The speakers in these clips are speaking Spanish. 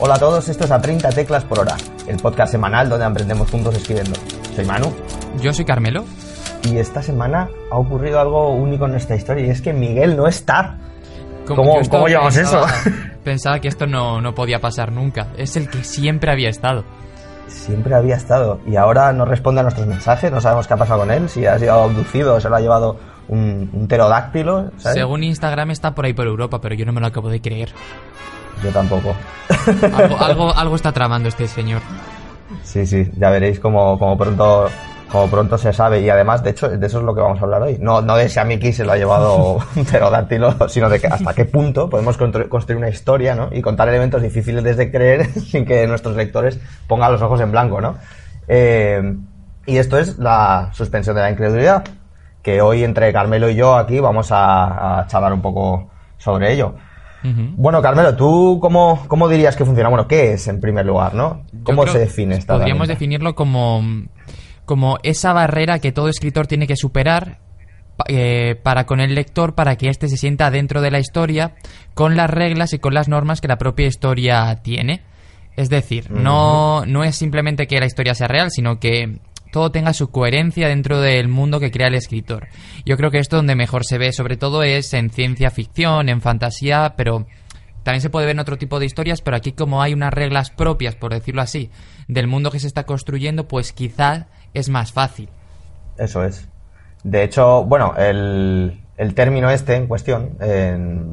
Hola a todos, esto es a 30 teclas por hora, el podcast semanal donde aprendemos juntos escribiendo. Soy Manu. Yo soy Carmelo. Y esta semana ha ocurrido algo único en nuestra historia y es que Miguel no está. ¿Cómo, ¿cómo llevamos eso? Pensaba que esto no, no podía pasar nunca. Es el que siempre había estado. Siempre había estado. Y ahora no responde a nuestros mensajes, no sabemos qué ha pasado con él, si ha sido abducido o se lo ha llevado un, un pterodáctilo. Según Instagram está por ahí por Europa, pero yo no me lo acabo de creer. Yo tampoco. Algo, algo, está tramando este señor. Sí, sí, ya veréis como, como pronto como pronto se sabe. Y además, de hecho, de eso es lo que vamos a hablar hoy. No, no de si a Miki se lo ha llevado un pterodáctilo, sino de que hasta qué punto podemos construir una historia, ¿no? Y contar elementos difíciles de creer sin que nuestros lectores pongan los ojos en blanco, ¿no? Eh, y esto es la suspensión de la incredulidad, que hoy entre Carmelo y yo aquí vamos a, a charlar un poco sobre ello. Bueno, Carmelo, ¿tú cómo, cómo, dirías que funciona? Bueno, ¿qué es en primer lugar, no? ¿Cómo se define esta Podríamos definirlo como, como esa barrera que todo escritor tiene que superar eh, para con el lector para que éste se sienta dentro de la historia con las reglas y con las normas que la propia historia tiene. Es decir, no, no es simplemente que la historia sea real, sino que todo tenga su coherencia dentro del mundo que crea el escritor. Yo creo que esto donde mejor se ve, sobre todo, es en ciencia ficción, en fantasía, pero también se puede ver en otro tipo de historias, pero aquí como hay unas reglas propias, por decirlo así, del mundo que se está construyendo, pues quizás es más fácil. Eso es. De hecho, bueno, el, término este en cuestión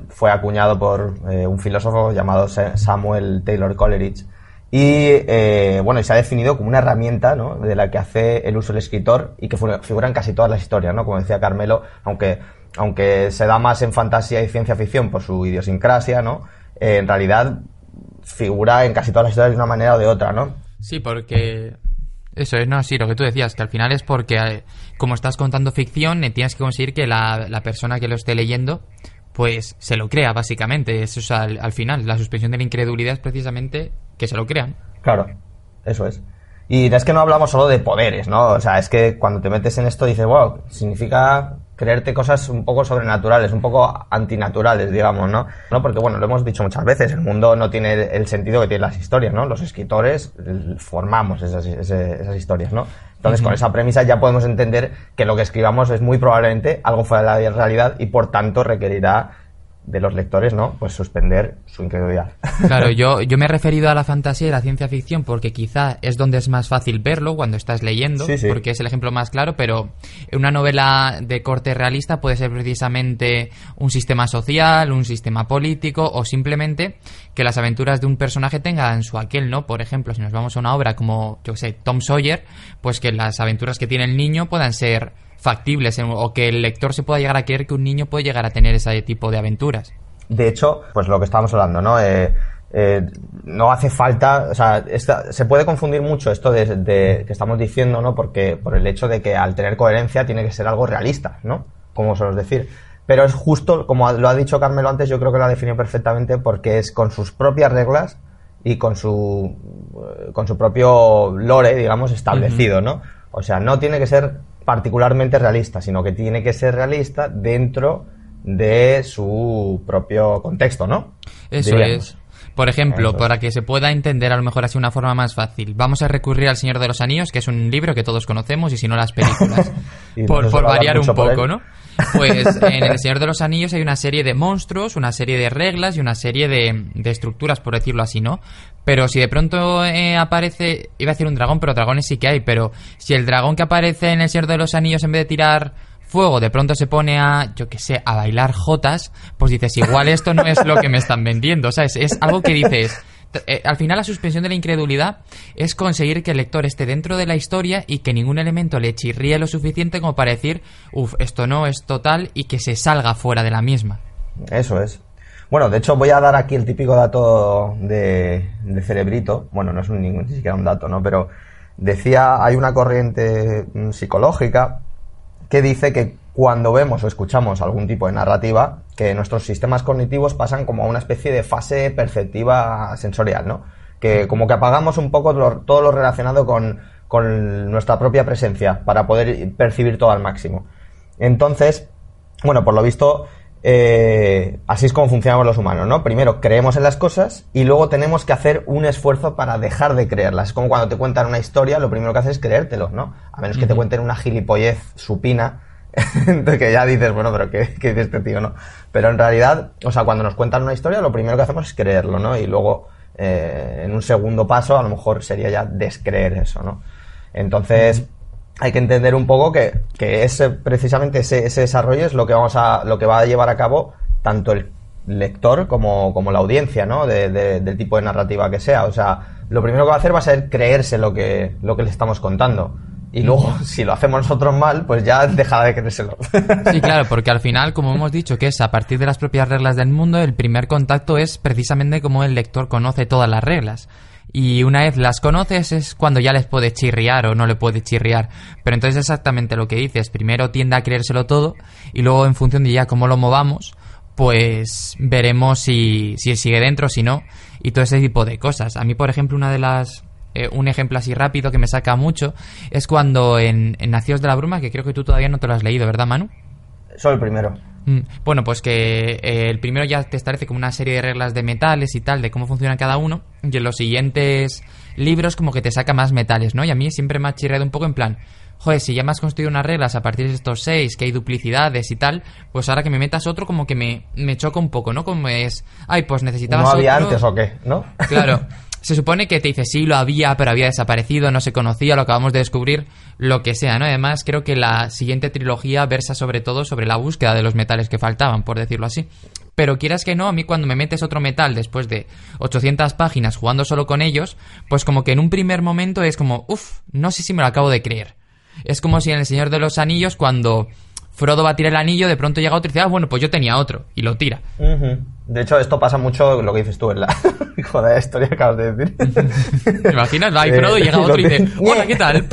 fue acuñado por eh, un filósofo llamado Samuel Taylor Coleridge, y eh, bueno, se ha definido como una herramienta ¿no? de la que hace el uso el escritor y que figura en casi todas las historias, ¿no? Como decía Carmelo, aunque, aunque se da más en fantasía y ciencia ficción por su idiosincrasia, ¿no? Eh, en realidad figura en casi todas las historias de una manera o de otra, ¿no? Sí, porque eso es, no, sí, lo que tú decías, que al final es porque, eh, como estás contando ficción, tienes que conseguir que la, la, persona que lo esté leyendo pues se lo crea, básicamente. Eso es al, final. La suspensión de la incredulidad es precisamente que se lo crean. Claro, eso es. Y es que no hablamos solo de poderes, ¿no? O sea, es que cuando te metes en esto dices, wow, significa creerte cosas un poco sobrenaturales, un poco antinaturales, digamos, ¿no? ¿no? Porque, bueno, lo hemos dicho muchas veces, el mundo no tiene el sentido que tienen las historias, ¿no? Los escritores formamos esas, esas historias, ¿no? Entonces, con esa premisa ya podemos entender que lo que escribamos es muy probablemente algo fuera de la realidad y, por tanto, requerirá de los lectores, ¿no? Pues suspender su incredulidad. Claro, yo, yo me he referido a la fantasía y la ciencia ficción porque quizá es donde es más fácil verlo cuando estás leyendo, porque es el ejemplo más claro, pero una novela de corte realista puede ser precisamente un sistema social, un sistema político o simplemente que las aventuras de un personaje tengan su aquel, ¿no? Por ejemplo, si nos vamos a una obra como, yo sé, Tom Sawyer, pues que las aventuras que tiene el niño puedan ser factibles o que el lector se pueda llegar a creer que un niño puede llegar a tener ese tipo de aventuras. De hecho, pues lo que estábamos hablando, ¿no? Eh, eh, no hace falta, o sea, se puede confundir mucho esto de, que estamos diciendo, ¿no? Porque por el hecho de que al tener coherencia tiene que ser algo realista, ¿no? Como suelo decir. Pero es justo, como lo ha dicho Carmelo antes, yo creo que lo ha definido perfectamente porque es con sus propias reglas y con su, eh, con su propio lore, digamos, establecido, ¿no? O sea, no tiene que ser particularmente realista, sino que tiene que ser realista dentro de su propio contexto, ¿no? Eso es. Por ejemplo, para que se pueda entender a lo mejor así una forma más fácil, vamos a recurrir al Señor de los Anillos, que es un libro que todos conocemos, y si no las películas, por, variar un poco, ¿no? Pues en El Señor de los Anillos hay una serie de monstruos, una serie de reglas y una serie de, estructuras, por decirlo así, ¿no? Pero si de pronto eh, aparece, iba a decir un dragón, pero dragones sí que hay, pero si el dragón que aparece en El Señor de los Anillos en vez de tirar fuego de pronto se pone a, yo qué sé, a bailar jotas, pues dices, igual esto no es lo que me están vendiendo, ¿sabes? Es algo que dices, eh, al final la suspensión de la incredulidad es conseguir que el lector esté dentro de la historia y que ningún elemento le chirríe lo suficiente como para decir, uff, esto no es total y que se salga fuera de la misma. Eso es. Bueno, de hecho voy a dar aquí el típico dato de, cerebrito. Bueno, no es un, ni siquiera un dato, ¿no? Pero decía, hay una corriente mm, psicológica que dice que cuando vemos o escuchamos algún tipo de narrativa, que nuestros sistemas cognitivos pasan como a una especie de fase perceptiva sensorial, ¿no? Que como que apagamos un poco todo lo relacionado con, nuestra propia presencia para poder percibir todo al máximo. Entonces, bueno, por lo visto, eh, así es como funcionamos los humanos, ¿no? Primero creemos en las cosas y luego tenemos que hacer un esfuerzo para dejar de creerlas. Es como cuando te cuentan una historia, lo primero que haces es creértelo, ¿no? A menos que te cuenten una gilipollez supina, que ya dices, bueno, pero ¿qué, ¿qué, dice este tío, no? Pero en realidad, o sea, cuando nos cuentan una historia, lo primero que hacemos es creerlo, ¿no? Y luego, eh, en un segundo paso, a lo mejor sería ya descreer eso, ¿no? Entonces, hay que entender un poco que, que ese, precisamente ese, ese, desarrollo es lo que vamos a, lo que va a llevar a cabo tanto el lector como, como la audiencia, ¿no? De, de, del tipo de narrativa que sea. O sea, lo primero que va a hacer va a ser creerse lo que, lo que le estamos contando. Y luego, si lo hacemos nosotros mal, pues ya dejará de creérselo. Sí, claro, porque al final, como hemos dicho, que es a partir de las propias reglas del mundo, el primer contacto es precisamente como el lector conoce todas las reglas y una vez las conoces es cuando ya les puede chirriar o no le puede chirriar. Pero entonces exactamente lo que dices, primero tiende a creérselo todo y luego en función de ya cómo lo movamos, pues veremos si, si sigue dentro, si no, y todo ese tipo de cosas. A mí, por ejemplo, una de las... Eh, un ejemplo así rápido que me saca mucho es cuando en, en Nacidos de la Bruma, que creo que tú todavía no te lo has leído, ¿verdad, Manu? Soy el primero. Mm, bueno, pues que eh, el primero ya te establece como una serie de reglas de metales y tal, de cómo funciona cada uno, y en los siguientes libros como que te saca más metales, ¿no? Y a mí siempre me ha chirreado un poco en plan, joder, si ya me has construido unas reglas a partir de estos seis, que hay duplicidades y tal, pues ahora que me metas otro como que me, me choca un poco, ¿no? Como es, ay, pues necesitabas ¿No había antes o qué? ¿No? Claro. se supone que te dice sí, lo había, pero había desaparecido, no se conocía, lo acabamos de descubrir, lo que sea, ¿no? Además, creo que la siguiente trilogía versa sobre todo sobre la búsqueda de los metales que faltaban, por decirlo así. Pero quieras que no, a mí cuando me metes otro metal después de 800 páginas jugando solo con ellos, pues como que en un primer momento es como, uff, no sé si me lo acabo de creer. Es como si en El Señor de los Anillos cuando Frodo va a tirar el anillo, de pronto llega otro y dice, ah, bueno, pues yo tenía otro, y lo tira. De hecho, esto pasa mucho lo que dices tú en la joder, historia que acabas de decir. ¿Te imaginas? Va ahí Frodo y llega otro y dice, hola, ¿qué tal?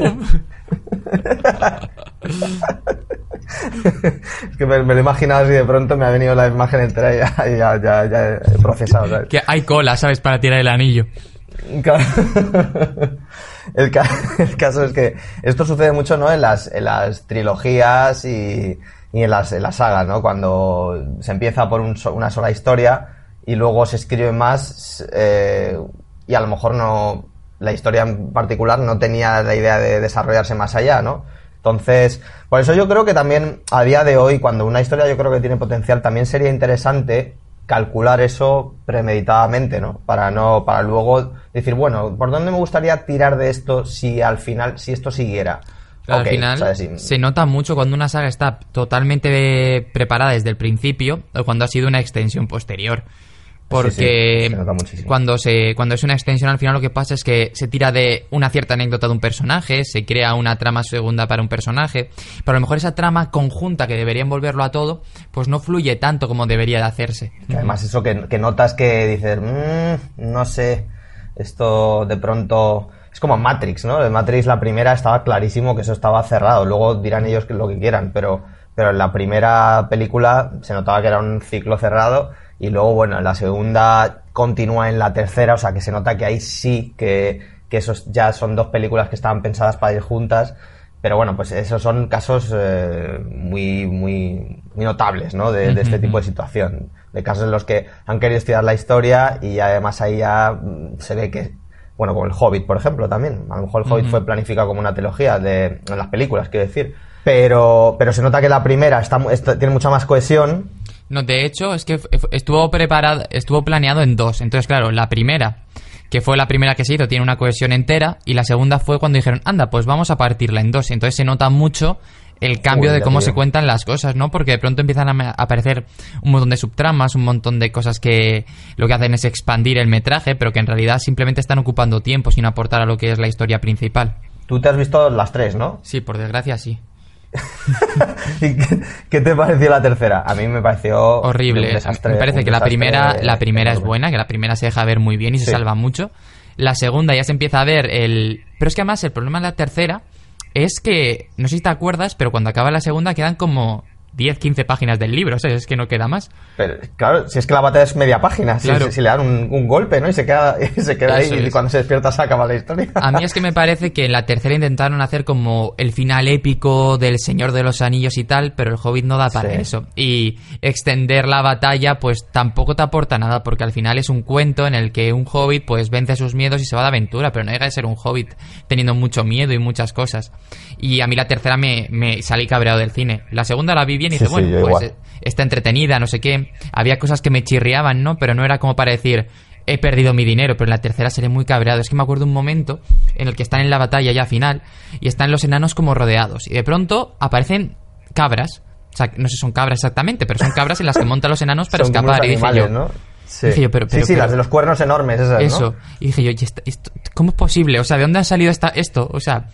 Es que me, me, lo he imaginado así de pronto me ha venido la imagen entera y ya, ya, ya, he procesado. ¿sabes? Que hay cola, ¿sabes? Para tirar el anillo. El, ca el, caso es que esto sucede mucho ¿no? en, las, en las trilogías y, y en, las, en las sagas, ¿no? Cuando se empieza por un, una sola historia y luego se escribe más eh, y a lo mejor no la historia en particular no tenía la idea de desarrollarse más allá, ¿no? Entonces, por eso yo creo que también a día de hoy, cuando una historia yo creo que tiene potencial, también sería interesante calcular eso premeditadamente, ¿no? Para no, para luego decir, bueno, ¿por dónde me gustaría tirar de esto si al final, si esto siguiera? Al final se nota mucho cuando una saga está totalmente preparada desde el principio o cuando ha sido una extensión posterior. Porque cuando se cuando es una extensión al final lo que pasa es que se tira de una cierta anécdota de un personaje, se crea una trama segunda para un personaje, pero a lo mejor esa trama conjunta que debería envolverlo a todo, pues no fluye tanto como debería de hacerse. además eso que, notas que dices, mmm, no sé, esto de pronto es como Matrix, ¿no? En Matrix la primera estaba clarísimo que eso estaba cerrado, luego dirán ellos lo que quieran, pero pero en la primera película se notaba que era un ciclo cerrado y luego, bueno, la segunda continúa en la tercera, o sea que se nota que ahí sí que, que esos ya son dos películas que estaban pensadas para ir juntas. Pero bueno, pues esos son casos eh, muy, muy, muy notables, ¿no? De, de, este tipo de situación. De casos en los que han querido estudiar la historia y además ahí ya se ve que, bueno, como el Hobbit, por ejemplo, también. A lo mejor el Hobbit fue planificado como una trilogía de, en las películas, quiero decir. Pero, pero se nota que la primera está, está, tiene mucha más cohesión no, de hecho, es que estuvo preparado, estuvo planeado en dos. Entonces, claro, la primera, que fue la primera que se hizo, tiene una cohesión entera. Y la segunda fue cuando dijeron, anda, pues vamos a partirla en dos. Entonces se nota mucho el cambio de cómo se cuentan las cosas, ¿no? Porque de pronto empiezan a aparecer un montón de subtramas, un montón de cosas que lo que hacen es expandir el metraje, pero que en realidad simplemente están ocupando tiempo sin aportar a lo que es la historia principal. Tú te has visto las tres, ¿no? Sí, por desgracia sí. ¿Y qué, te pareció la tercera? A mí me pareció horrible. me parece que la primera, la primera es buena, que la primera se deja ver muy bien y se salva mucho. La segunda ya se empieza a ver el. Pero es que además el problema de la tercera es que, no sé si te acuerdas, pero cuando acaba la segunda quedan como 10, 15 páginas del libro, o sea, es que no queda más. Pero claro, si es que la batalla es media página, si, le dan un, golpe, ¿no? Y se queda, se queda ahí y cuando se despierta se acaba la historia. A mí es que me parece que en la tercera intentaron hacer como el final épico del Señor de los Anillos y tal, pero el Hobbit no da para eso. Y extender la batalla pues tampoco te aporta nada porque al final es un cuento en el que un Hobbit pues vence sus miedos y se va de aventura, pero no llega de ser un Hobbit teniendo mucho miedo y muchas cosas. Y a mí la tercera me, me salí cabreado del cine. La segunda la vi bien y dice, bueno, pues eh, está entretenida, no sé qué. Había cosas que me chirriaban, ¿no? Pero no era como para decir, he perdido mi dinero, pero en la tercera seré muy cabreado. Es que me acuerdo un momento en el que están en la batalla ya final y están los enanos como rodeados. Y de pronto aparecen cabras. O sea, no sé si son cabras exactamente, pero son cabras en las que montan los enanos para escapar. y dije yo, ¿no? Sí. sí, las de los cuernos enormes, esas, Eso. Y dije yo, ¿cómo es posible? O sea, ¿de dónde ha salido esta, esto? O sea,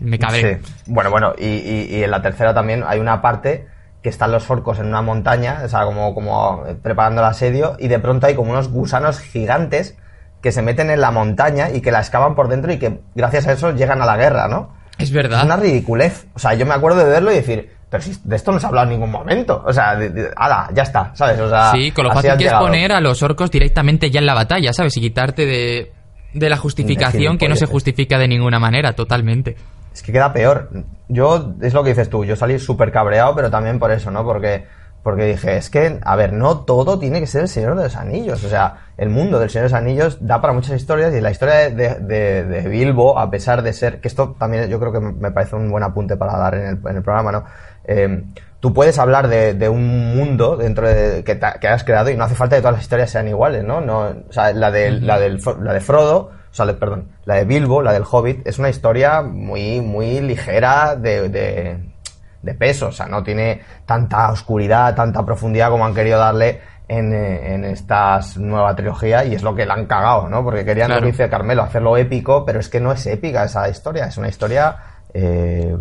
me cabré. Bueno, bueno, y, y en la tercera también hay una parte que están los orcos en una montaña, o sea, como, como preparando el asedio, y de pronto hay como unos gusanos gigantes que se meten en la montaña y que la excavan por dentro y que gracias a eso llegan a la guerra, ¿no? Es verdad. Es una ridiculez. O sea, yo me acuerdo de verlo y decir, pero si de esto no se ha hablado en ningún momento. O sea, ala, ya está, ¿sabes? O sea, sí, con lo fácil que es poner a los orcos directamente ya en la batalla, ¿sabes? Y quitarte de, de la justificación que no se justifica de ninguna manera, totalmente. Es que queda peor. Yo, es lo que dices tú, yo salí súper cabreado, pero también por eso, ¿no? Porque, porque dije, es que, a ver, no todo tiene que ser el Señor de los Anillos. O sea, el mundo del Señor de los Anillos da para muchas historias y la historia de, de, Bilbo, a pesar de ser, que esto también yo creo que me parece un buen apunte para dar en el, en el programa, ¿no? Eh, tú puedes hablar de, de, un mundo dentro de que, que has creado y no hace falta que todas las historias sean iguales, ¿no? no o sea, la de, la, del, la de Frodo o sea, perdón, la de Bilbo, la del Hobbit, es una historia muy, muy ligera de, de, peso, o sea, no tiene tanta oscuridad, tanta profundidad como han querido darle en, en esta nueva trilogía y es lo que la han cagado, ¿no? Porque querían, claro. lo dice Carmelo, hacerlo épico, pero es que no es épica esa historia, es una historia eh,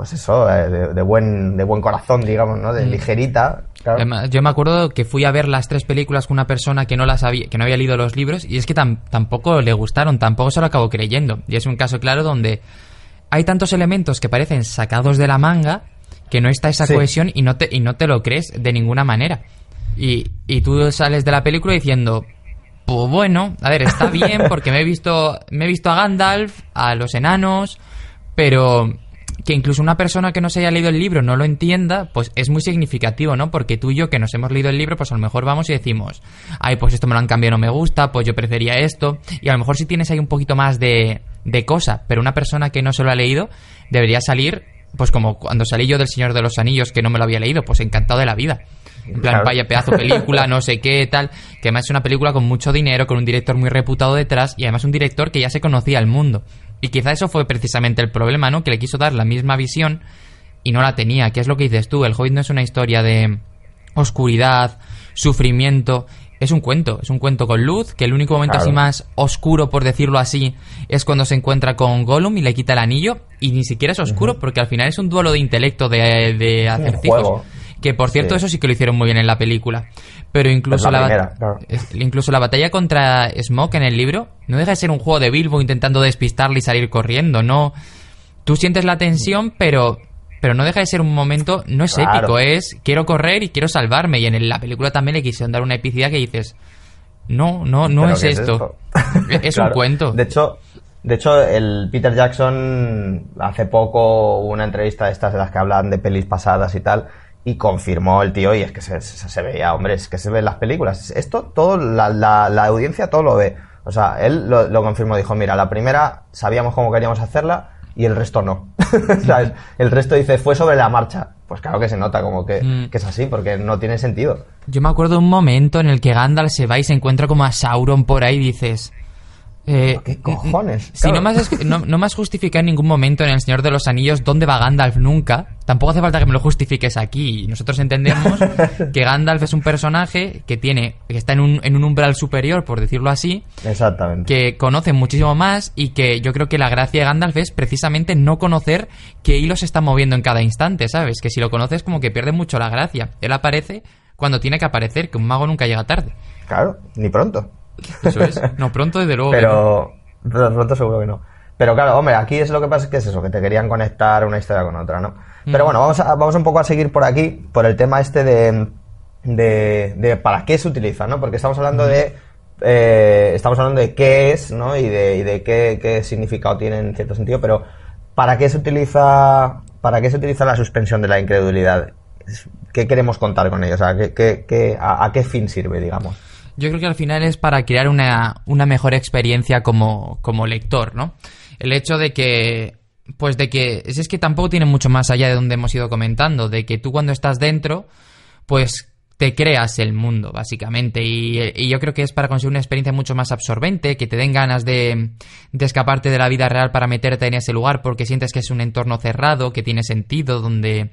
pues eso, eh, de, buen, de buen corazón, digamos, ¿no? De mm. ligerita. Yo me acuerdo que fui a ver las tres películas con una persona que no las había, que no había leído los libros y es que tampoco le gustaron, tampoco se lo acabó creyendo. Y es un caso claro donde hay tantos elementos que parecen sacados de la manga que no está esa cohesión y no te, y no te lo crees de ninguna manera. Y, y tú sales de la película diciendo, pues bueno, a ver, está bien porque me he visto, me he visto a Gandalf, a los enanos, pero que incluso una persona que no se haya leído el libro no lo entienda, pues es muy significativo, ¿no? Porque tú y yo que nos hemos leído el libro, pues a lo mejor vamos y decimos, ay, pues esto me lo han cambiado, no me gusta, pues yo prefería esto. Y a lo mejor si tienes ahí un poquito más de, de cosa, pero una persona que no se lo ha leído debería salir, pues como cuando salí yo del Señor de los Anillos que no me lo había leído, pues encantado de la vida. En plan, vaya pedazo película, no sé qué, tal. Que además es una película con mucho dinero, con un director muy reputado detrás y además un director que ya se conocía al mundo. Y quizá eso fue precisamente el problema, ¿no? Que le quiso dar la misma visión y no la tenía. ¿Qué es lo que dices tú? El Hobbit no es una historia de oscuridad, sufrimiento. Es un cuento, es un cuento con luz, que el único momento así más oscuro, por decirlo así, es cuando se encuentra con Gollum y le quita el anillo, y ni siquiera es oscuro, porque al final es un duelo de intelecto de, de acertijos. Que por cierto, eso sí que lo hicieron muy bien en la película. Pero incluso la, incluso la batalla contra Smoke en el libro no deja de ser un juego de Bilbo intentando despistarle y salir corriendo. No, tú sientes la tensión, pero pero no deja de ser un momento, no es épico, es quiero correr y quiero salvarme. Y en la película también le quisieron dar una epicidad que dices, no, no, no es, esto. Es, un cuento. De hecho, de hecho, el Peter Jackson hace poco una entrevista de estas de las que hablan de pelis pasadas y tal, y confirmó el tío, y es que se, se, veía, hombre, es que se ve en las películas. Esto, todo, la, la, audiencia todo lo ve. O sea, él lo, lo, confirmó, dijo, mira, la primera sabíamos cómo queríamos hacerla y el resto no. El resto dice, fue sobre la marcha. Pues claro que se nota como que, mm. que, es así, porque no tiene sentido. Yo me acuerdo de un momento en el que Gandalf se va y se encuentra como a Sauron por ahí y dices, eh, ¿Qué cojones? Si no, me has, no, no, justificado en ningún momento en El Señor de los Anillos dónde va Gandalf nunca, tampoco hace falta que me lo justifiques aquí. Nosotros entendemos que Gandalf es un personaje que tiene que está en un, en un umbral superior, por decirlo así. Exactamente. Que conoce muchísimo más y que yo creo que la gracia de Gandalf es precisamente no conocer qué hilos se está moviendo en cada instante, ¿sabes? Que si lo conoces como que pierde mucho la gracia. Él aparece cuando tiene que aparecer, que un mago nunca llega tarde. Claro, ni pronto. Eso es. No, pronto desde luego. Pero, pronto seguro que no. Pero claro, hombre, aquí es lo que pasa es que es eso, que te querían conectar una historia con otra, ¿no? Pero bueno, vamos, a, vamos un poco a seguir por aquí, por el tema este de, de, para qué se utiliza, ¿no? Porque estamos hablando de eh, estamos hablando de qué es, ¿no? Y de, de qué, qué, significado tiene en cierto sentido, pero ¿para qué se utiliza, para qué se utiliza la suspensión de la incredulidad? ¿Qué queremos contar con ello? O sea, ¿qué, a, qué fin sirve, digamos? Yo creo que al final es para crear una, una mejor experiencia como, como lector, ¿no? El hecho de que pues de que es que tampoco tiene mucho más allá de donde hemos ido comentando, de que tú cuando estás dentro, pues te creas el mundo, básicamente. Y, yo creo que es para conseguir una experiencia mucho más absorbente, que te den ganas de, de, escaparte de la vida real para meterte en ese lugar porque sientes que es un entorno cerrado, que tiene sentido, donde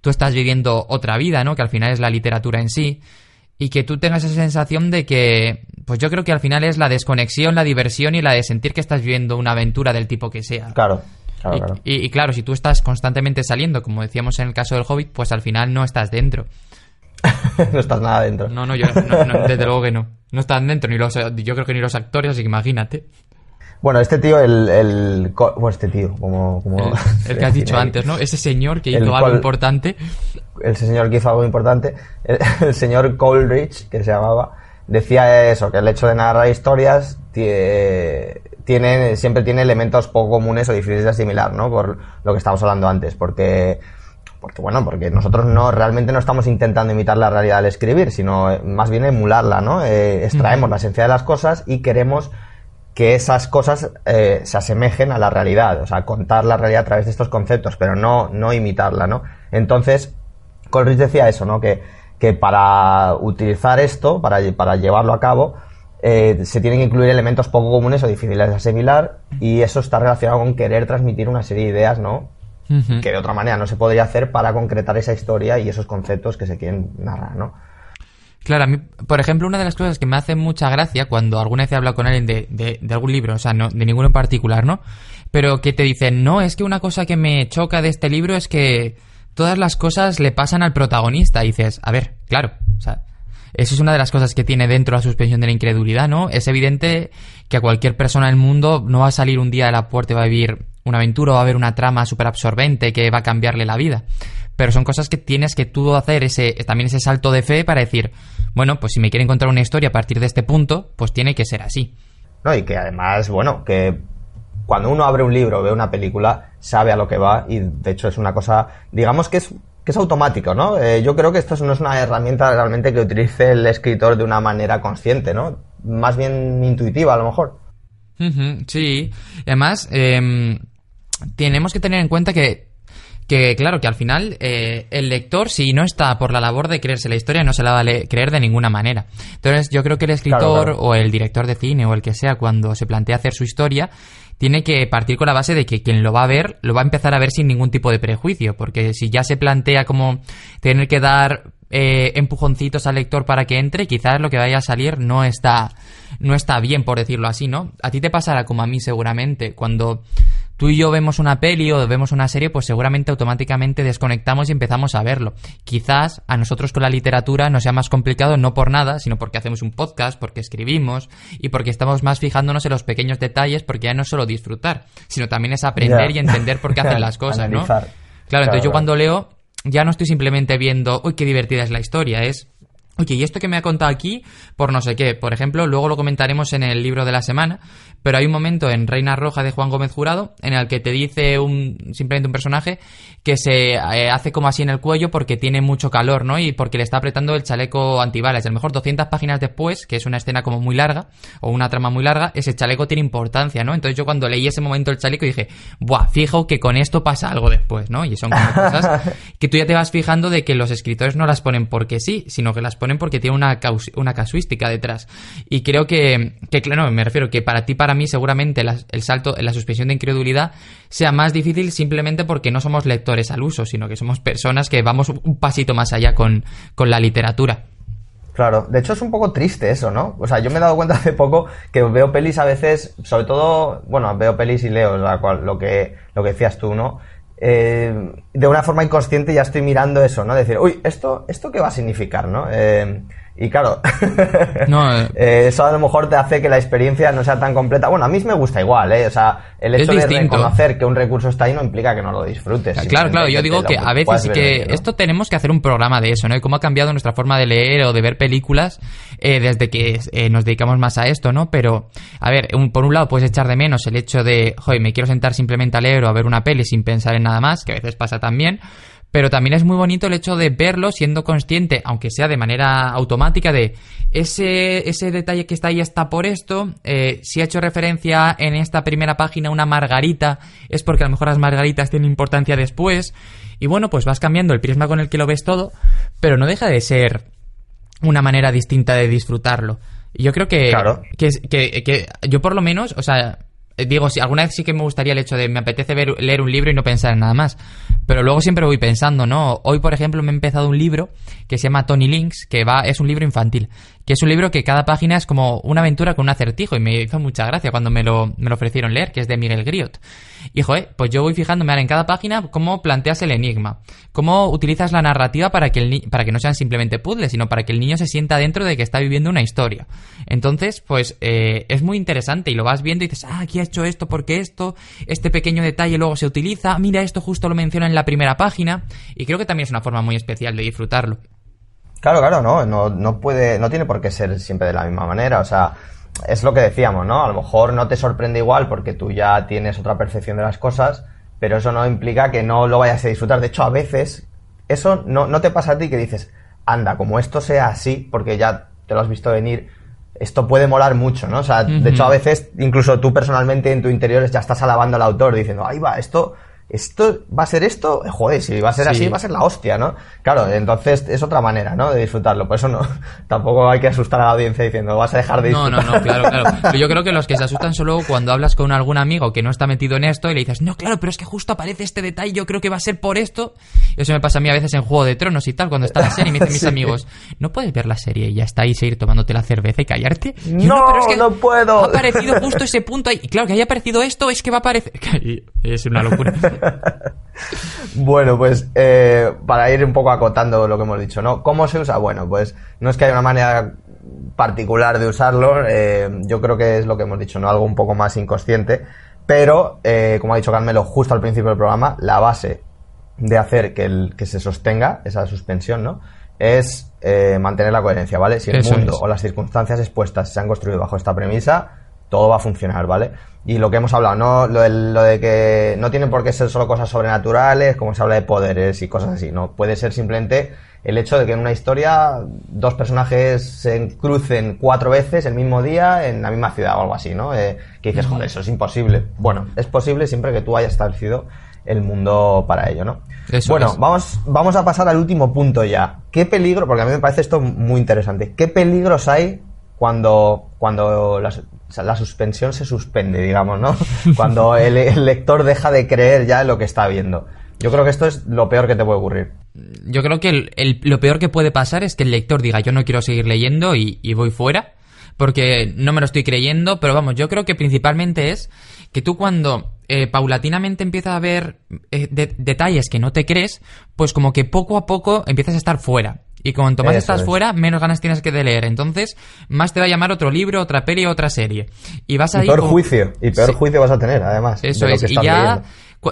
tú estás viviendo otra vida, ¿no? Que al final es la literatura en sí. Y que tú tengas esa sensación de que, pues yo creo que al final es la desconexión, la diversión y la de sentir que estás viviendo una aventura del tipo que sea. Claro. Claro, y, claro. y claro, si tú estás constantemente saliendo, como decíamos en el caso del Hobbit, pues al final no estás dentro. no estás nada dentro. No, no, yo, desde luego que no. No están dentro, ni los, yo creo que ni los actores, así que imagínate. Bueno, este tío, el. el bueno, este tío, como. como el, que has dicho antes, ¿no? Ese señor que hizo algo importante. El señor que hizo algo importante. El, señor Coleridge, que se llamaba, decía eso, que el hecho de narrar historias tiene, siempre tiene elementos poco comunes o difíciles de asimilar, ¿no? Por lo que estábamos hablando antes, porque porque bueno, porque nosotros no realmente no estamos intentando imitar la realidad al escribir, sino eh, más bien emularla, ¿no? Eh, extraemos la esencia de las cosas y queremos que esas cosas eh, se asemejen a la realidad, o sea, contar la realidad a través de estos conceptos, pero no, no imitarla, ¿no? Entonces, Coleridge decía eso, ¿no? Que, que para utilizar esto, para, para llevarlo a cabo, se tienen que incluir elementos poco comunes o difíciles de asimilar y eso está relacionado con querer transmitir una serie de ideas, ¿no? que de otra manera no se podría hacer para concretar esa historia y esos conceptos que se quieren narrar, ¿no? Claro, a mí, por ejemplo, una de las cosas que me hace mucha gracia cuando alguna vez he hablado con alguien de, de, algún libro, o sea, no, de ninguno en particular, ¿no? Pero que te dicen, no, es que una cosa que me choca de este libro es que todas las cosas le pasan al protagonista. Dices, a ver, claro, o sea, eso es una de las cosas que tiene dentro la suspensión de la incredulidad, ¿no? Es evidente que a cualquier persona del mundo no va a salir un día de la puerta y va a vivir una aventura o va a haber una trama súper absorbente que va a cambiarle la vida. Pero son cosas que tienes que tú hacer ese, también ese salto de fe para decir, bueno, pues si me quiere encontrar una historia a partir de este punto, pues tiene que ser así. No, y que además, bueno, que cuando uno abre un libro o ve una película, sabe a lo que va y de hecho es una cosa, digamos que es que es automático, ¿no? Eh, yo creo que esto no es una herramienta realmente que utilice el escritor de una manera consciente, ¿no? Más bien intuitiva, a lo mejor. sí, además, em, tenemos que tener en cuenta que que claro, que al final eh, el lector, si no está por la labor de creerse la historia, no se la va a creer de ninguna manera. Entonces, yo creo que el escritor o el director de cine o el que sea, cuando se plantea hacer su historia, tiene que partir con la base de que quien lo va a ver lo va a empezar a ver sin ningún tipo de prejuicio, porque si ya se plantea como tener que dar eh, empujoncitos al lector para que entre, quizás lo que vaya a salir no está, no está bien, por decirlo así, ¿no? A ti te pasará como a mí seguramente, cuando tú y yo vemos una peli o vemos una serie, pues seguramente automáticamente desconectamos y empezamos a verlo. Quizás a nosotros con la literatura nos sea más complicado no por nada, sino porque hacemos un podcast, porque escribimos y porque estamos más fijándonos en los pequeños detalles, porque ya no es solo disfrutar, sino también es aprender y entender por qué hacen las cosas, ¿no? Claro, entonces yo cuando leo ya no estoy simplemente viendo, uy, qué divertida es la historia, es Oye, y esto que me ha contado aquí, por no sé qué, por ejemplo, luego lo comentaremos en el libro de la semana, pero hay un momento en Reina Roja de Juan Gómez Jurado en el que te dice un simplemente un personaje que se eh, hace como así en el cuello porque tiene mucho calor, ¿no? Y porque le está apretando el chaleco antibalas. A lo mejor 200 páginas después, que es una escena como muy larga o una trama muy larga, ese chaleco tiene importancia, ¿no? Entonces yo cuando leí ese momento el chaleco dije, "Buah, fijo que con esto pasa algo después", ¿no? Y son como cosas que tú ya te vas fijando de que los escritores no las ponen porque sí, sino que las ponen porque tiene una, una casuística detrás. Y creo que, que, claro, me refiero que para ti, para mí, seguramente el salto la suspensión de incredulidad sea más difícil simplemente porque no somos lectores al uso, sino que somos personas que vamos un pasito más allá con, con la literatura. Claro, de hecho es un poco triste eso, ¿no? O sea, yo me he dado cuenta hace poco que veo pelis a veces, sobre todo, bueno, veo pelis y leo la lo, que, lo que decías tú, ¿no? Eh, de una forma inconsciente ya estoy mirando eso, ¿no? Decir, uy, ¿esto, esto qué va a significar, no? Eh, Y claro, eh. Eh, eso a lo mejor te hace que la experiencia no sea tan completa. Bueno, a mí me gusta igual, ¿eh? O sea, el hecho de reconocer que un recurso está ahí no implica que no lo disfrutes. Claro, claro, yo digo que a veces que esto tenemos que hacer un programa de eso, ¿no? Y cómo ha cambiado nuestra forma de leer o de ver películas eh, desde que nos dedicamos más a esto, ¿no? Pero, a ver, por un lado puedes echar de menos el hecho de, joder, me quiero sentar simplemente a leer o a ver una peli sin pensar en nada más, que a veces pasa también pero también es muy bonito el hecho de verlo siendo consciente, aunque sea de manera automática, de ese, ese detalle que está ahí está por esto, eh, si ha hecho referencia en esta primera página a una margarita, es porque a lo mejor las margaritas tienen importancia después, y bueno, pues vas cambiando el prisma con el que lo ves todo, pero no deja de ser una manera distinta de disfrutarlo. Y yo creo que, que, que, que yo por lo menos, o sea, digo, si alguna vez sí que me gustaría el hecho de me apetece ver, leer un libro y no pensar en nada más. Pero luego siempre voy pensando, ¿no? Hoy, por ejemplo, me he empezado un libro que se llama Tony Links, que va, es un libro infantil que es un libro que cada página es como una aventura con un acertijo y me hizo mucha gracia cuando me lo, me lo ofrecieron leer, que es de Miguel Griot. Y joder, pues yo voy fijándome ahora en cada página cómo planteas el enigma, cómo utilizas la narrativa para que, el para que no sean simplemente puzzles, sino para que el niño se sienta dentro de que está viviendo una historia. Entonces, pues eh, es muy interesante y lo vas viendo y dices, ah, aquí ha hecho esto porque esto, este pequeño detalle luego se utiliza, mira, esto justo lo menciona en la primera página y creo que también es una forma muy especial de disfrutarlo. Claro, claro, no, no, no puede, no tiene por qué ser siempre de la misma manera, o sea, es lo que decíamos, ¿no? A lo mejor no te sorprende igual porque tú ya tienes otra percepción de las cosas, pero eso no implica que no lo vayas a disfrutar. De hecho, a veces, eso no, no te pasa a ti que dices, anda, como esto sea así, porque ya te lo has visto venir, esto puede molar mucho, ¿no? O sea, de hecho, a veces, incluso tú personalmente en tu interior ya estás alabando al autor diciendo, ahí va, esto esto va a ser esto, joder, si va a ser así, va a ser la hostia, ¿no? Claro, entonces es otra manera, ¿no? De disfrutarlo. Por eso no, tampoco hay que asustar a la audiencia diciendo, vas a dejar de disfrutar. No, no, no, claro, claro. yo creo que los que se asustan solo cuando hablas con algún amigo que no está metido en esto y le dices, no, claro, pero es que justo aparece este detalle, yo creo que va a ser por esto. Y eso me pasa a mí a veces en Juego de Tronos y tal, cuando está la serie y me dicen mis amigos, no puedes ver la serie y ya está ahí seguir tomándote la cerveza y callarte. no, pero es que no puedo. Ha aparecido justo ese punto ahí. Y claro, que haya aparecido esto es que va a aparecer. es una locura. bueno, pues eh, para ir un poco acotando lo que hemos dicho, ¿no? ¿Cómo se usa? Bueno, pues no es que haya una manera particular de usarlo, eh, yo creo que es lo que hemos dicho, ¿no? Algo un poco más inconsciente, pero, eh, como ha dicho Carmelo justo al principio del programa, la base de hacer que, el, que se sostenga esa suspensión, ¿no? Es mantener la coherencia, ¿vale? Si el mundo o las circunstancias expuestas se han construido bajo esta premisa, todo va a funcionar, ¿vale? Y lo que hemos hablado, ¿no? Lo de, lo de que no tiene por qué ser solo cosas sobrenaturales, como se habla de poderes y cosas así, ¿no? Puede ser simplemente el hecho de que en una historia dos personajes se crucen cuatro veces el mismo día en la misma ciudad o algo así, ¿no? Eh, que dices, joder, eso es imposible. Bueno, es posible siempre que tú hayas establecido el mundo para ello, ¿no? bueno, vamos, vamos a pasar al último punto ya. ¿Qué peligro, porque a mí me parece esto muy interesante, qué peligros hay cuando, cuando la, suspensión se suspende, digamos, ¿no? Cuando el, lector deja de creer ya en lo que está viendo. Yo creo que esto es lo peor que te puede ocurrir. Yo creo que lo peor que puede pasar es que el lector diga yo no quiero seguir leyendo y, voy fuera porque no me lo estoy creyendo, pero vamos, yo creo que principalmente es que tú cuando eh, paulatinamente empiezas a ver eh, detalles que no te crees, pues como que poco a poco empiezas a estar fuera. Y cuanto más estás fuera, menos ganas tienes que de leer. Entonces, más te va a llamar otro libro, otra peli, otra serie. Y vas a y peor juicio. Y peor juicio vas a tener, además. Eso es. y ya,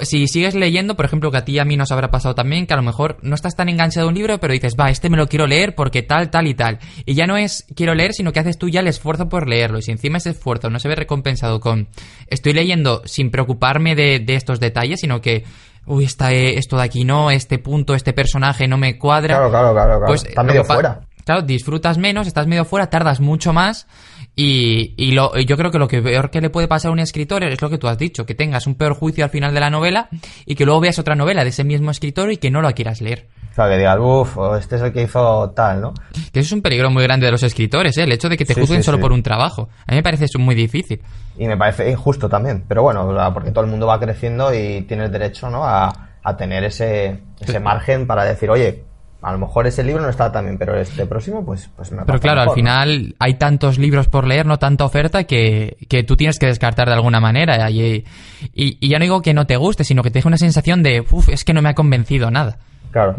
si sigues leyendo, por ejemplo, que a ti y a mí nos habrá pasado también, que a lo mejor no estás tan enganchado a un libro, pero dices, va, este me lo quiero leer porque tal, tal y tal. Y ya no es quiero leer, sino que haces tú ya el esfuerzo por leerlo. Y si encima ese esfuerzo no se ve recompensado con estoy leyendo sin preocuparme de, de estos detalles, sino que uy, está esto de aquí no, este punto, este personaje no me cuadra. Claro, claro, claro. claro. Pues, está medio fuera. Claro, disfrutas menos, estás medio fuera, tardas mucho más. Y, y lo, yo creo que lo que peor que le puede pasar a un escritor es lo que tú has dicho, que tengas un peor juicio al final de la novela y que luego veas otra novela de ese mismo escritor y que no lo quieras leer. O sea, que digas, uff, este es el que hizo tal, ¿no? Que eso es un peligro muy grande de los escritores, ¿eh? el hecho de que te juzguen solo por un trabajo. A mí me parece eso muy difícil. Y me parece injusto también, pero bueno, porque todo el mundo va creciendo y tienes derecho, ¿no? A, a tener ese, ese margen para decir, oye, a lo mejor ese libro no está tan bien, pero este próximo, pues, pues me Pero claro, al final hay tantos libros por leer, no tanta oferta, que, que tú tienes que descartar de alguna manera. Y, y, ya no digo que no te guste, sino que te deje una sensación de, uff, es que no me ha convencido nada. Claro.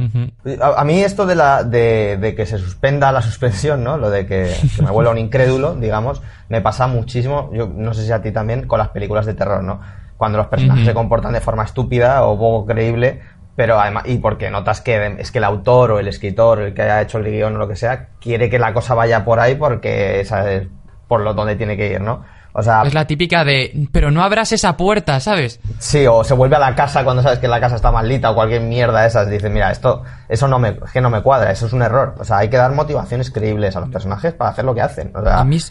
a, mí esto de, la, de, que se suspenda la suspensión, ¿no? Lo de que, me vuelva un incrédulo, digamos, me pasa muchísimo, yo no sé si a ti también, con las películas de terror, ¿no? Cuando los personajes se comportan de forma estúpida o poco creíble, pero además, y porque notas que es que el autor o el escritor, el que haya hecho el guion o lo que sea, quiere que la cosa vaya por ahí porque esa es por lo donde tiene que ir, ¿no? Es la típica de, pero no abras esa puerta, ¿sabes? Sí, o se vuelve a la casa cuando sabes que la casa está maldita o cualquier mierda de esas. Dice, mira, esto, eso no me, que no me cuadra, eso es un error. O sea, hay que dar motivaciones creíbles a los personajes para hacer lo que hacen.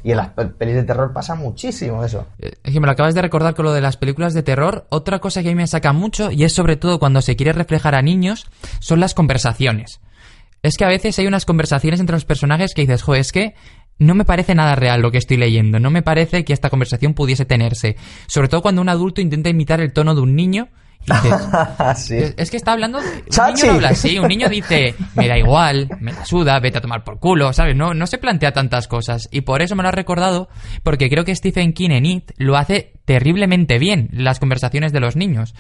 Y en las pelis de terror pasa muchísimo eso. Es que me lo acabas de recordar con lo de las películas de terror. Otra cosa que a mí me saca mucho, y es sobre todo cuando se quiere reflejar a niños, son las conversaciones. Es que a veces hay unas conversaciones entre los personajes que dices, jo, es que no me parece nada real lo que estoy leyendo, no me parece que esta conversación pudiese tenerse. Sobre todo cuando un adulto intenta imitar el tono de un niño. Y dices, es, que está hablando. Un niño habla así, un niño dice, me da igual, me la suda, vete a tomar por culo, ¿sabes? No, no se plantea tantas cosas. Y por eso me lo ha recordado, porque creo que Stephen King en It lo hace terriblemente bien, las conversaciones de los niños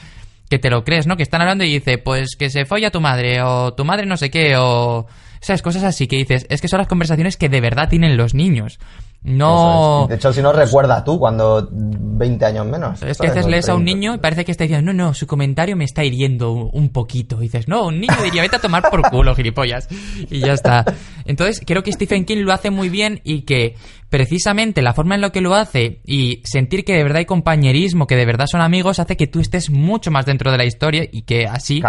que te lo crees, ¿no? Que están hablando y dice, pues que se folla tu madre, o tu madre no sé qué, o esas cosas así que dices, es que son las conversaciones que de verdad tienen los niños. No. De hecho, si no recuerda tú cuando 20 años menos. Es que a veces lees a un niño y parece que está diciendo, no, no, su comentario me está hiriendo un poquito. Y dices, no, un niño diría, vete a tomar por culo, gilipollas. Y ya está. Entonces, creo que Stephen King lo hace muy bien y que precisamente la forma en la que lo hace y sentir que de verdad hay compañerismo, que de verdad son amigos, hace que tú estés mucho más dentro de la historia y que así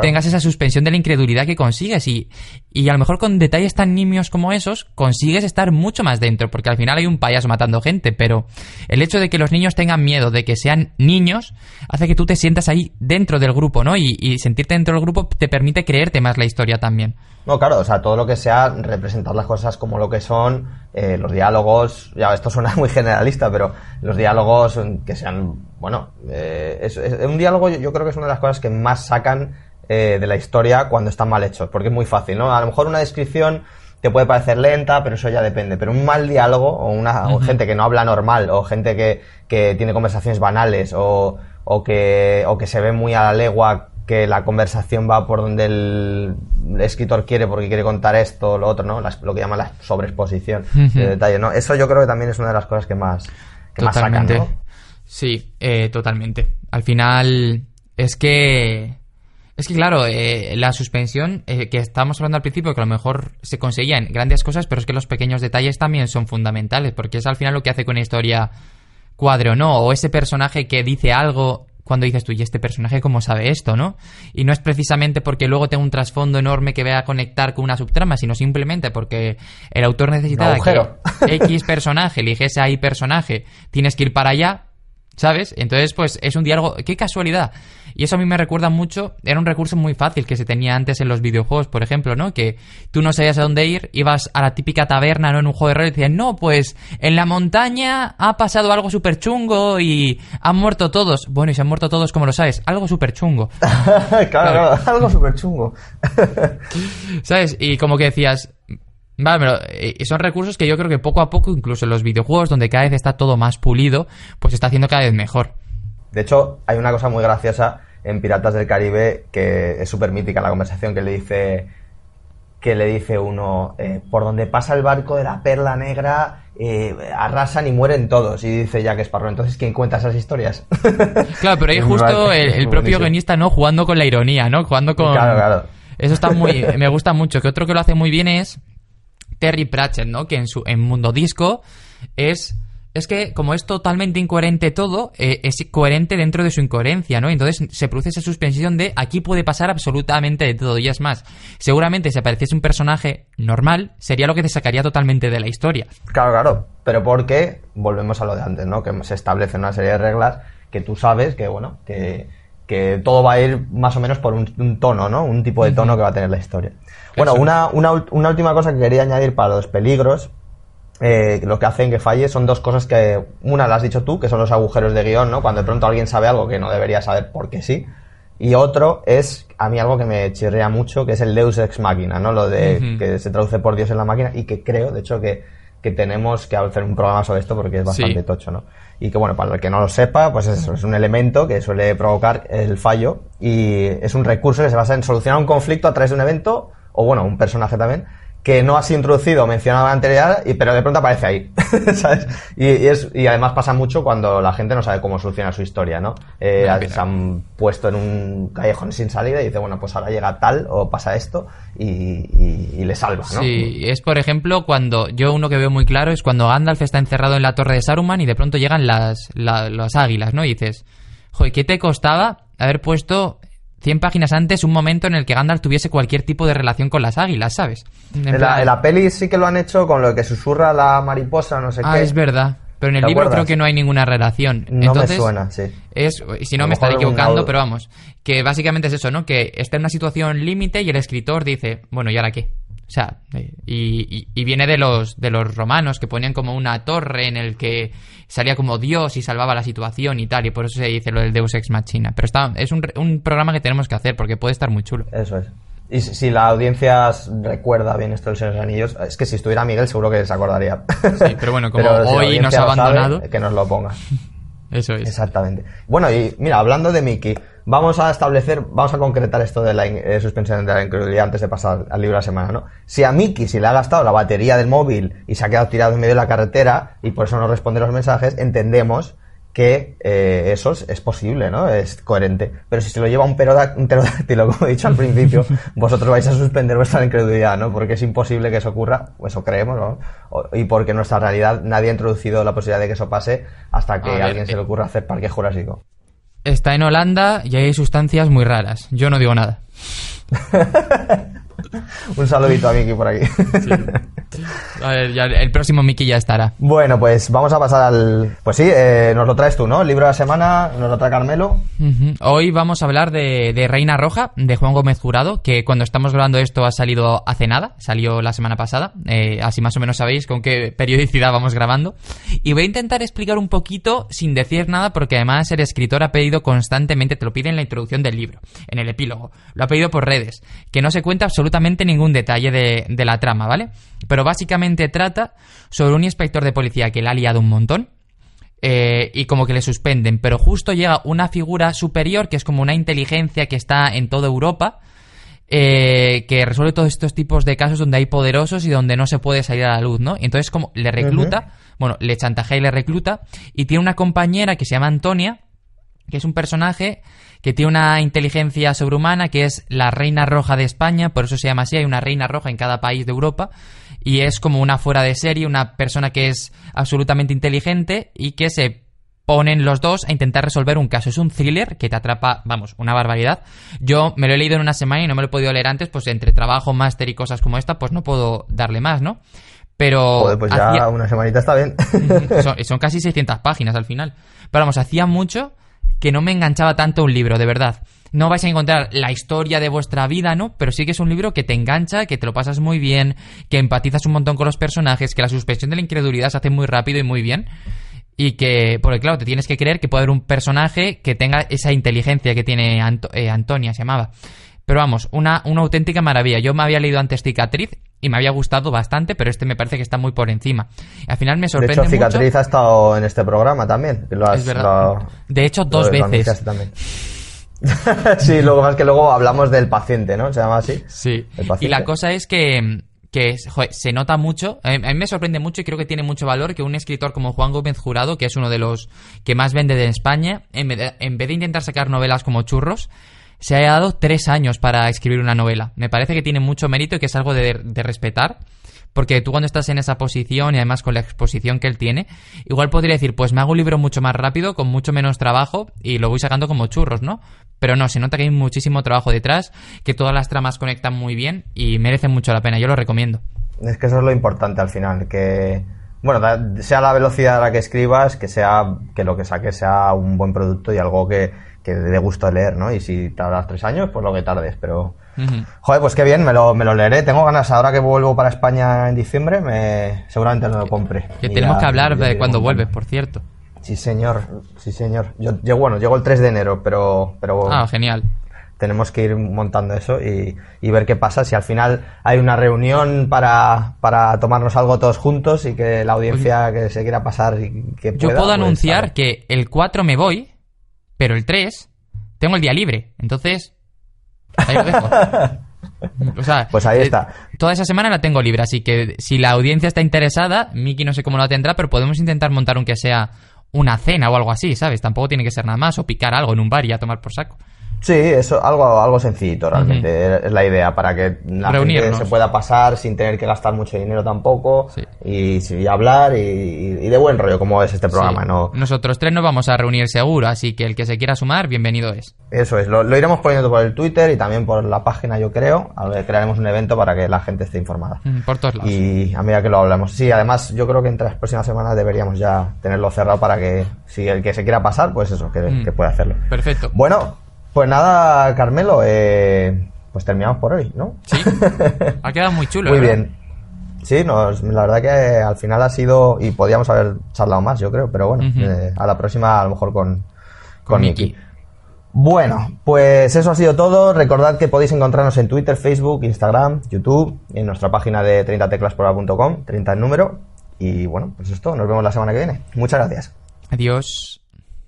tengas esa suspensión de la incredulidad que consigues. Y, y a lo mejor con detalles tan nimios como esos, consigues estar mucho más dentro, porque al final hay un payaso matando gente, pero el hecho de que los niños tengan miedo de que sean niños hace que tú te sientas ahí dentro del grupo, ¿no? Y, y sentirte dentro del grupo te permite creerte más la historia también. No, claro, o sea, todo lo que sea representar las cosas como lo que son, eh, los diálogos, ya esto suena muy generalista, pero los diálogos que sean, bueno, eh, es, un diálogo yo, creo que es una de las cosas que más sacan eh, de la historia cuando están mal hechos, porque es muy fácil, ¿no? A lo mejor una descripción te puede parecer lenta, pero eso ya depende, pero un mal diálogo o una gente que no habla normal o gente que, que tiene conversaciones banales o, o, que, o que se ve muy a la legua que la conversación va por donde el escritor quiere porque quiere contar esto o lo otro, ¿no? lo que llama la sobreexposición de detalle, ¿no? Eso yo creo que también es una de las cosas que más, que más sacan, ¿no? Sí, eh, totalmente. Al final es que... Es que claro, eh, la suspensión eh, que estábamos hablando al principio, que a lo mejor se conseguían grandes cosas, pero es que los pequeños detalles también son fundamentales, porque es al final lo que hace con una historia cuadro o no, o ese personaje que dice algo cuando dices tú, ¿y este personaje cómo sabe esto, no? Y no es precisamente porque luego tenga un trasfondo enorme que vaya a conectar con una subtrama, sino simplemente porque el autor necesitaba que X personaje eligiese a Y personaje, tienes que ir para allá, ¿sabes? Entonces, pues es un diálogo, qué casualidad. Y eso a mí me recuerda mucho, era un recurso muy fácil que se tenía antes en los videojuegos, por ejemplo, ¿no? Que tú no sabías a dónde ir, ibas a la típica taberna, ¿no? En un juego de rol y decían, no, pues en la montaña ha pasado algo súper chungo y han muerto todos. Bueno, y se han muerto todos, como lo sabes, algo súper chungo. claro, algo súper chungo. ¿Sabes? Y como que decías, Vale, pero eh, son recursos que yo creo que poco a poco, incluso en los videojuegos, donde cada vez está todo más pulido, pues está haciendo cada vez mejor. De hecho, hay una cosa muy graciosa en Piratas del Caribe que es súper mítica la conversación que le dice que le dice uno eh, por donde pasa el barco de la perla negra eh, arrasan y mueren todos y dice Jack Sparrow entonces quién cuenta esas historias claro pero ahí justo el, propio guionista no jugando con la ironía no jugando con claro claro. Eso está muy me gusta mucho. Que otro que lo hace muy bien es Terry Pratchett no que en su en Mundo Disco es es que como es totalmente incoherente todo, eh, es coherente dentro de su incoherencia, ¿no? Entonces se produce esa suspensión de aquí puede pasar absolutamente de todo. Y es más, seguramente si apareciese un personaje normal, sería lo que te sacaría totalmente de la historia. Claro, claro. Pero porque, volvemos a lo de antes, ¿no? Que se establece una serie de reglas que tú sabes que, bueno, que, que todo va a ir más o menos por un, tono, ¿no? Un tipo de tono que va a tener la historia. Bueno, una, una, una última cosa que quería añadir para los peligros eh, lo que hacen que falle son dos cosas que, una la has dicho tú, que son los agujeros de guion, ¿no? Cuando de pronto alguien sabe algo que no debería saber porque sí. Y otro es, a mí algo que me chirrea mucho, que es el Deus Ex Machina, ¿no? Lo de que se traduce por Dios en la máquina y que creo, de hecho, que, que tenemos que hacer un programa sobre esto porque es bastante tocho, ¿no? Y que bueno, para el que no lo sepa, pues eso, es un elemento que suele provocar el fallo y es un recurso que se basa en solucionar un conflicto a través de un evento o bueno, un personaje también que no has introducido o mencionado anterioridad, y, pero de pronto aparece ahí, ¿sabes? Y, es, y además pasa mucho cuando la gente no sabe cómo solucionar su historia, ¿no? Eh, se han puesto en un callejón sin salida y dice, bueno, pues ahora llega tal o pasa esto y, le salva, ¿no? Sí, es por ejemplo cuando, yo uno que veo muy claro es cuando Gandalf está encerrado en la torre de Saruman y de pronto llegan las, las águilas, ¿no? Y dices, joder, ¿qué te costaba haber puesto 100 páginas antes un momento en el que Gandalf tuviese cualquier tipo de relación con las águilas, ¿sabes? En, la, peli sí que lo han hecho con lo que susurra la mariposa, no sé ah, qué. Ah, es verdad. Pero en el libro creo que no hay ninguna relación. No me suena, sí. Es, si no me estaré equivocando, pero vamos. Que básicamente es eso, ¿no? Que está en una situación límite y el escritor dice, bueno, ¿y ahora qué? O sea, eh, y, viene de los, de los romanos que ponían como una torre en el que salía como Dios y salvaba la situación y tal, y por eso se dice lo del Deus Ex Machina. Pero está, es un, un programa que tenemos que hacer porque puede estar muy chulo. Eso es. Y si la audiencia recuerda bien esto del Señor de los Anillos, es que si estuviera Miguel seguro que se acordaría. Sí, pero bueno, como hoy nos ha abandonado... que nos lo ponga. Eso es. Exactamente. Bueno, y mira, hablando de Mickey, vamos a establecer, vamos a concretar esto de la eh, suspensión de la incredulidad antes de pasar al libro de la semana, ¿no? Si a Mickey se le ha gastado la batería del móvil y se ha quedado tirado en medio de la carretera y por eso no responde los mensajes, entendemos que eh, eso es, posible, ¿no? Es coherente. Pero si se lo lleva un, un pterodáctilo, como he dicho al principio, vosotros vais a suspender vuestra incredulidad, ¿no? Porque es imposible que eso ocurra, eso creemos, ¿no? y porque en nuestra realidad nadie ha introducido la posibilidad de que eso pase hasta que a, alguien se le eh, ocurra hacer parque jurásico. Está en Holanda y hay sustancias muy raras. Yo no digo nada. Un saludito a Miki por aquí. el próximo Miki ya estará. Bueno, pues vamos a pasar al. Pues sí, eh, nos lo traes tú, ¿no? El libro de la semana, nos lo trae Carmelo. Hoy vamos a hablar de, Reina Roja, de Juan Gómez Jurado, que cuando estamos grabando esto ha salido hace nada, salió la semana pasada. Eh, así más o menos sabéis con qué periodicidad vamos grabando. Y voy a intentar explicar un poquito sin decir nada, porque además el escritor ha pedido constantemente, te lo pide en la introducción del libro, en el epílogo. Lo ha pedido por redes, que no se cuenta absolutamente ningún detalle de, la trama, ¿vale? Pero básicamente trata sobre un inspector de policía que le ha liado un montón. Eh, y como que le suspenden, pero justo llega una figura superior que es como una inteligencia que está en toda Europa, eh, que resuelve todos estos tipos de casos donde hay poderosos y donde no se puede salir a la luz, ¿no? Entonces como le recluta, bueno, le chantajea y le recluta, y tiene una compañera que se llama Antonia, que es un personaje que tiene una inteligencia sobrehumana, que es la reina roja de España, por eso se llama así, hay una reina roja en cada país de Europa, y es como una fuera de serie, una persona que es absolutamente inteligente y que se ponen los dos a intentar resolver un caso. Es un thriller que te atrapa, vamos, una barbaridad. Yo me lo he leído en una semana y no me lo he podido leer antes, pues entre trabajo, máster y cosas como esta, pues no puedo darle más, ¿no? Pero... Joder, pues ya una semanita está bien. son, son casi 600 páginas al final. Pero vamos, hacía mucho que no me enganchaba tanto un libro, de verdad. No vais a encontrar la historia de vuestra vida, ¿no? Pero sí que es un libro que te engancha, que te lo pasas muy bien, que empatizas un montón con los personajes, que la suspensión de la incredulidad se hace muy rápido y muy bien. Y que, porque claro, te tienes que creer que puede haber un personaje que tenga esa inteligencia que tiene eh, Antonia, se llamaba. Pero vamos, una, una auténtica maravilla. Yo me había leído antes Cicatriz y me había gustado bastante, pero este me parece que está muy por encima. al final me sorprende. De hecho, Cicatriz ha estado en este programa también. es verdad. de hecho, dos veces. Sí, luego más que luego hablamos del paciente, ¿no? Se llama así. Sí. Y la cosa es que, que se nota mucho, a mí me sorprende mucho y creo que tiene mucho valor que un escritor como Juan Gómez Jurado, que es uno de los que más vende de España, en vez de intentar sacar novelas como churros, se haya dado tres años para escribir una novela. Me parece que tiene mucho mérito y que es algo de, respetar. Porque tú cuando estás en esa posición y además con la exposición que él tiene, igual podría decir, pues me hago un libro mucho más rápido, con mucho menos trabajo y lo voy sacando como churros, ¿no? Pero no, se nota que hay muchísimo trabajo detrás, que todas las tramas conectan muy bien y merecen mucho la pena. Yo lo recomiendo. Es que eso es lo importante al final, que bueno, sea la velocidad a la que escribas, que sea que lo que saques sea un buen producto y algo que, que dé gusto leer, ¿no? Y si tardas tres años, pues lo que tardes, pero... Joder, pues qué bien, me lo, me lo leeré. Tengo ganas, ahora que vuelvo para España en diciembre, me seguramente lo compre. Que tenemos que hablar de cuando vuelves, por cierto. Sí, señor, sí, señor. Yo, bueno, llego el 3 de enero, pero... pero ah, genial. tenemos que ir montando eso y, ver qué pasa. Si al final hay una reunión para, para tomarnos algo todos juntos y que la audiencia que se quiera pasar y que pueda, Yo puedo pues, anunciar que el 4 me voy, pero el 3 tengo el día libre. Entonces, ahí lo dejo. O sea, pues ahí eh, está. toda esa semana la tengo libre, así que si la audiencia está interesada, Miki no sé cómo la tendrá, pero podemos intentar montar aunque sea una cena o algo así, ¿sabes? Tampoco tiene que ser nada más, o picar algo en un bar y a tomar por saco. Sí, eso, algo, algo sencillito realmente, es la idea, para que la gente se pueda pasar sin tener que gastar mucho dinero tampoco, y, hablar y, de buen rollo, como es este programa, ¿no? Nosotros tres nos vamos a reunir seguro, así que el que se quiera sumar, bienvenido es. Eso es, lo, iremos poniendo por el Twitter y también por la página, yo creo, a ver, crearemos un evento para que la gente esté informada. por todos lados. Y a medida que lo hablamos. Sí, además yo creo que entre las próximas semanas deberíamos ya tenerlo cerrado para que si el que se quiera pasar, pues eso, que, que pueda hacerlo. Perfecto. Bueno, pues nada, Carmelo, eh, pues terminamos por hoy, ¿no? Sí, ha quedado muy chulo. muy bien. Sí, nos, la verdad que al final ha sido, y podíamos haber charlado más, yo creo, pero bueno, eh, a la próxima a lo mejor con, con, Nicky. Bueno, pues eso ha sido todo. Recordad que podéis encontrarnos en Twitter, Facebook, Instagram, YouTube, en nuestra página de 30teclaspora.com, 30 en número. Y bueno, pues esto, nos vemos la semana que viene. Muchas gracias. Adiós.